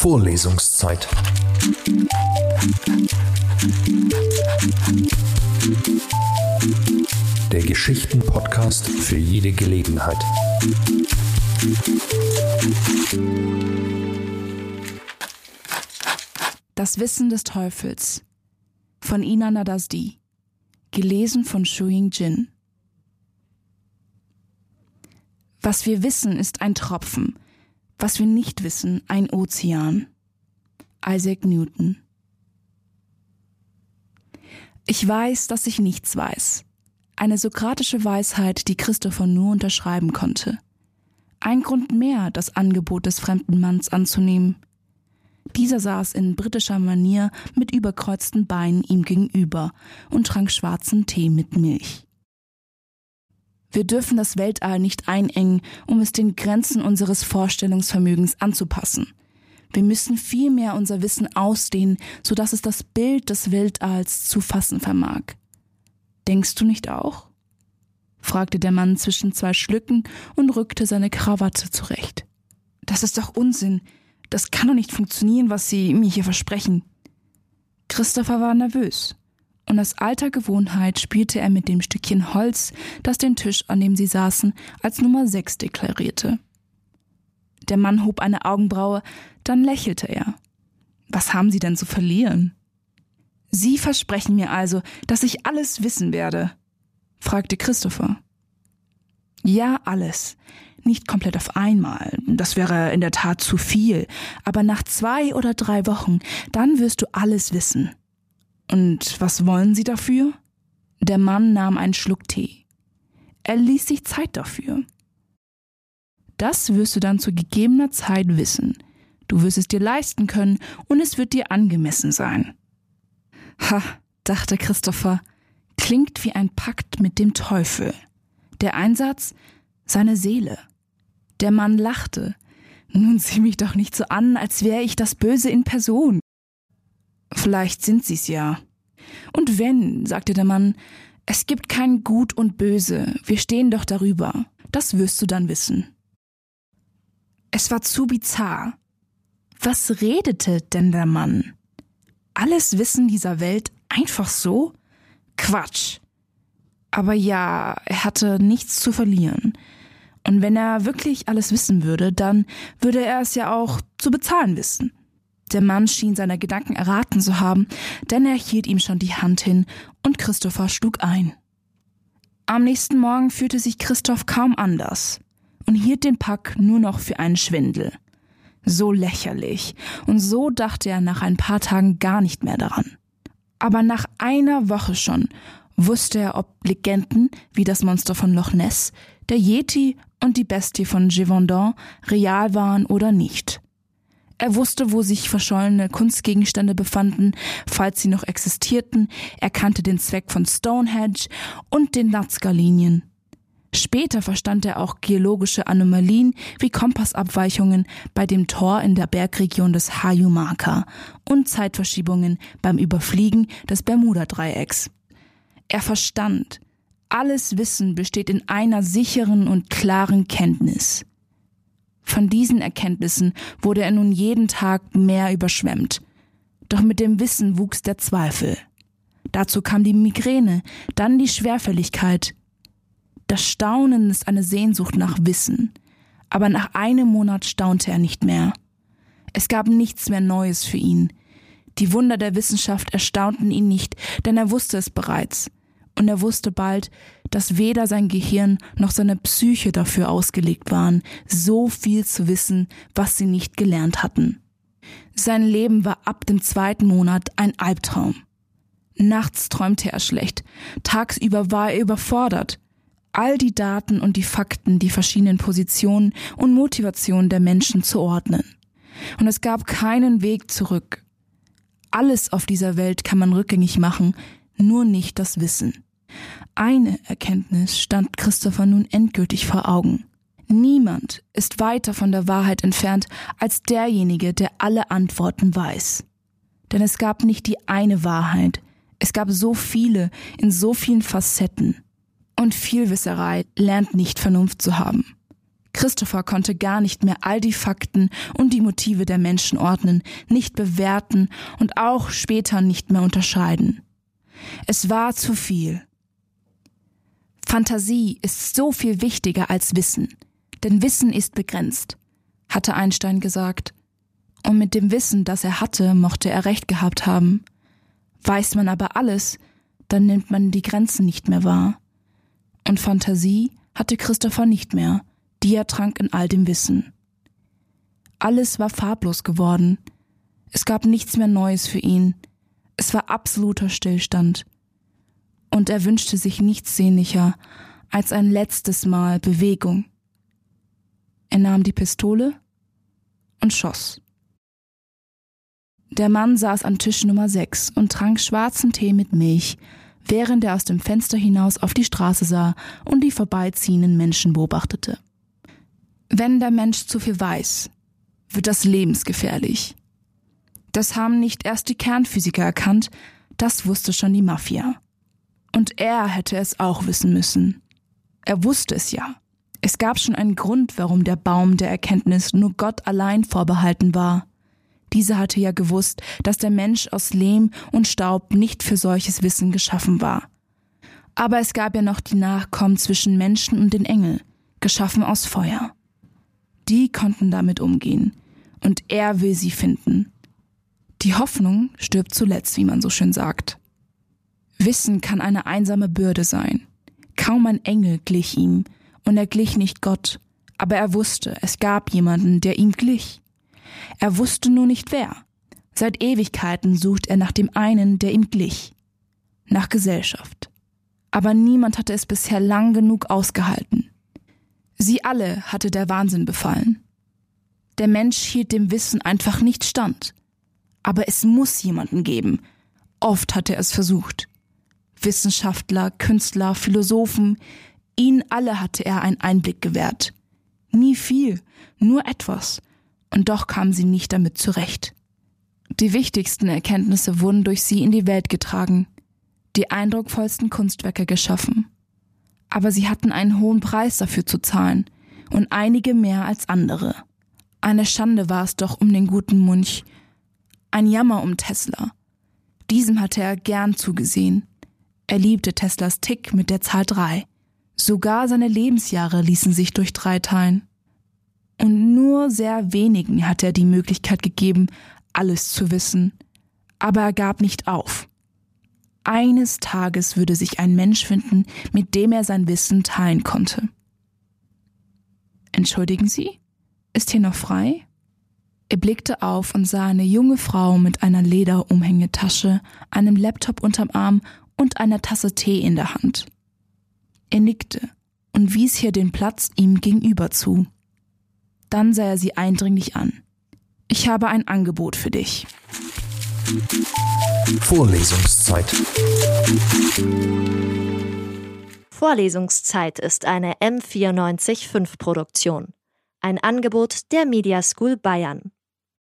Vorlesungszeit. Der Geschichten-Podcast für jede Gelegenheit. Das Wissen des Teufels von Ina Nadasdi. Gelesen von Shuing Jin. Was wir wissen, ist ein Tropfen. Was wir nicht wissen, ein Ozean. Isaac Newton. Ich weiß, dass ich nichts weiß. Eine sokratische Weisheit, die Christopher nur unterschreiben konnte. Ein Grund mehr, das Angebot des fremden Manns anzunehmen. Dieser saß in britischer Manier mit überkreuzten Beinen ihm gegenüber und trank schwarzen Tee mit Milch. Wir dürfen das Weltall nicht einengen, um es den Grenzen unseres Vorstellungsvermögens anzupassen. Wir müssen vielmehr unser Wissen ausdehnen, so dass es das Bild des Weltalls zu fassen vermag. Denkst du nicht auch? fragte der Mann zwischen zwei Schlücken und rückte seine Krawatte zurecht. Das ist doch Unsinn. Das kann doch nicht funktionieren, was Sie mir hier versprechen. Christopher war nervös und aus alter Gewohnheit spielte er mit dem Stückchen Holz, das den Tisch, an dem sie saßen, als Nummer sechs deklarierte. Der Mann hob eine Augenbraue, dann lächelte er. Was haben Sie denn zu verlieren? Sie versprechen mir also, dass ich alles wissen werde? fragte Christopher. Ja, alles. Nicht komplett auf einmal, das wäre in der Tat zu viel, aber nach zwei oder drei Wochen, dann wirst du alles wissen. Und was wollen Sie dafür? Der Mann nahm einen Schluck Tee. Er ließ sich Zeit dafür. Das wirst du dann zu gegebener Zeit wissen. Du wirst es dir leisten können und es wird dir angemessen sein. Ha, dachte Christopher, klingt wie ein Pakt mit dem Teufel. Der Einsatz, seine Seele. Der Mann lachte. Nun sieh mich doch nicht so an, als wäre ich das Böse in Person. Vielleicht sind sie's ja. Und wenn, sagte der Mann, es gibt kein Gut und Böse, wir stehen doch darüber. Das wirst du dann wissen. Es war zu bizarr. Was redete denn der Mann? Alles Wissen dieser Welt einfach so? Quatsch. Aber ja, er hatte nichts zu verlieren. Und wenn er wirklich alles wissen würde, dann würde er es ja auch zu bezahlen wissen. Der Mann schien seine Gedanken erraten zu haben, denn er hielt ihm schon die Hand hin und Christopher schlug ein. Am nächsten Morgen fühlte sich Christoph kaum anders und hielt den Pack nur noch für einen Schwindel. So lächerlich, und so dachte er nach ein paar Tagen gar nicht mehr daran. Aber nach einer Woche schon wusste er, ob Legenden wie das Monster von Loch Ness, der Yeti und die Bestie von Gévaudan real waren oder nicht. Er wusste, wo sich verschollene Kunstgegenstände befanden, falls sie noch existierten. Er kannte den Zweck von Stonehenge und den Nazca-Linien. Später verstand er auch geologische Anomalien wie Kompassabweichungen bei dem Tor in der Bergregion des Hayumaka und Zeitverschiebungen beim Überfliegen des Bermuda-Dreiecks. Er verstand, alles Wissen besteht in einer sicheren und klaren Kenntnis. Von diesen Erkenntnissen wurde er nun jeden Tag mehr überschwemmt. Doch mit dem Wissen wuchs der Zweifel. Dazu kam die Migräne, dann die Schwerfälligkeit. Das Staunen ist eine Sehnsucht nach Wissen. Aber nach einem Monat staunte er nicht mehr. Es gab nichts mehr Neues für ihn. Die Wunder der Wissenschaft erstaunten ihn nicht, denn er wusste es bereits und er wusste bald, dass weder sein Gehirn noch seine Psyche dafür ausgelegt waren, so viel zu wissen, was sie nicht gelernt hatten. Sein Leben war ab dem zweiten Monat ein Albtraum. Nachts träumte er schlecht, tagsüber war er überfordert. All die Daten und die Fakten, die verschiedenen Positionen und Motivationen der Menschen zu ordnen. Und es gab keinen Weg zurück. Alles auf dieser Welt kann man rückgängig machen, nur nicht das Wissen. Eine Erkenntnis stand Christopher nun endgültig vor Augen. Niemand ist weiter von der Wahrheit entfernt als derjenige, der alle Antworten weiß. Denn es gab nicht die eine Wahrheit, es gab so viele in so vielen Facetten. Und Vielwisserei lernt nicht Vernunft zu haben. Christopher konnte gar nicht mehr all die Fakten und die Motive der Menschen ordnen, nicht bewerten und auch später nicht mehr unterscheiden. Es war zu viel. Fantasie ist so viel wichtiger als Wissen, denn Wissen ist begrenzt, hatte Einstein gesagt. Und mit dem Wissen, das er hatte, mochte er recht gehabt haben. Weiß man aber alles, dann nimmt man die Grenzen nicht mehr wahr. Und Fantasie hatte Christopher nicht mehr, die er trank in all dem Wissen. Alles war farblos geworden. Es gab nichts mehr Neues für ihn. Es war absoluter Stillstand. Und er wünschte sich nichts sehnlicher als ein letztes Mal Bewegung. Er nahm die Pistole und schoss. Der Mann saß an Tisch Nummer 6 und trank schwarzen Tee mit Milch, während er aus dem Fenster hinaus auf die Straße sah und die vorbeiziehenden Menschen beobachtete. Wenn der Mensch zu viel weiß, wird das lebensgefährlich. Das haben nicht erst die Kernphysiker erkannt, das wusste schon die Mafia. Und er hätte es auch wissen müssen. Er wusste es ja. Es gab schon einen Grund, warum der Baum der Erkenntnis nur Gott allein vorbehalten war. Dieser hatte ja gewusst, dass der Mensch aus Lehm und Staub nicht für solches Wissen geschaffen war. Aber es gab ja noch die Nachkommen zwischen Menschen und den Engel, geschaffen aus Feuer. Die konnten damit umgehen, und er will sie finden. Die Hoffnung stirbt zuletzt, wie man so schön sagt. Wissen kann eine einsame Bürde sein. Kaum ein Engel glich ihm, und er glich nicht Gott, aber er wusste, es gab jemanden, der ihm glich. Er wusste nur nicht wer. Seit Ewigkeiten sucht er nach dem einen, der ihm glich. Nach Gesellschaft. Aber niemand hatte es bisher lang genug ausgehalten. Sie alle hatte der Wahnsinn befallen. Der Mensch hielt dem Wissen einfach nicht stand. Aber es muss jemanden geben. Oft hat er es versucht. Wissenschaftler, Künstler, Philosophen, ihnen alle hatte er einen Einblick gewährt. Nie viel, nur etwas, und doch kamen sie nicht damit zurecht. Die wichtigsten Erkenntnisse wurden durch sie in die Welt getragen, die eindrucksvollsten Kunstwerke geschaffen. Aber sie hatten einen hohen Preis dafür zu zahlen, und einige mehr als andere. Eine Schande war es doch um den guten Munch, ein Jammer um Tesla. Diesem hatte er gern zugesehen. Er liebte Teslas Tick mit der Zahl drei. Sogar seine Lebensjahre ließen sich durch drei teilen und nur sehr wenigen hat er die Möglichkeit gegeben, alles zu wissen. Aber er gab nicht auf. Eines Tages würde sich ein Mensch finden, mit dem er sein Wissen teilen konnte. Entschuldigen Sie? Ist hier noch frei? Er blickte auf und sah eine junge Frau mit einer Lederumhängetasche, einem Laptop unterm Arm und einer Tasse Tee in der Hand. Er nickte und wies hier den Platz ihm gegenüber zu. Dann sah er sie eindringlich an. Ich habe ein Angebot für dich. Vorlesungszeit. Vorlesungszeit ist eine M945 Produktion. Ein Angebot der Media School Bayern.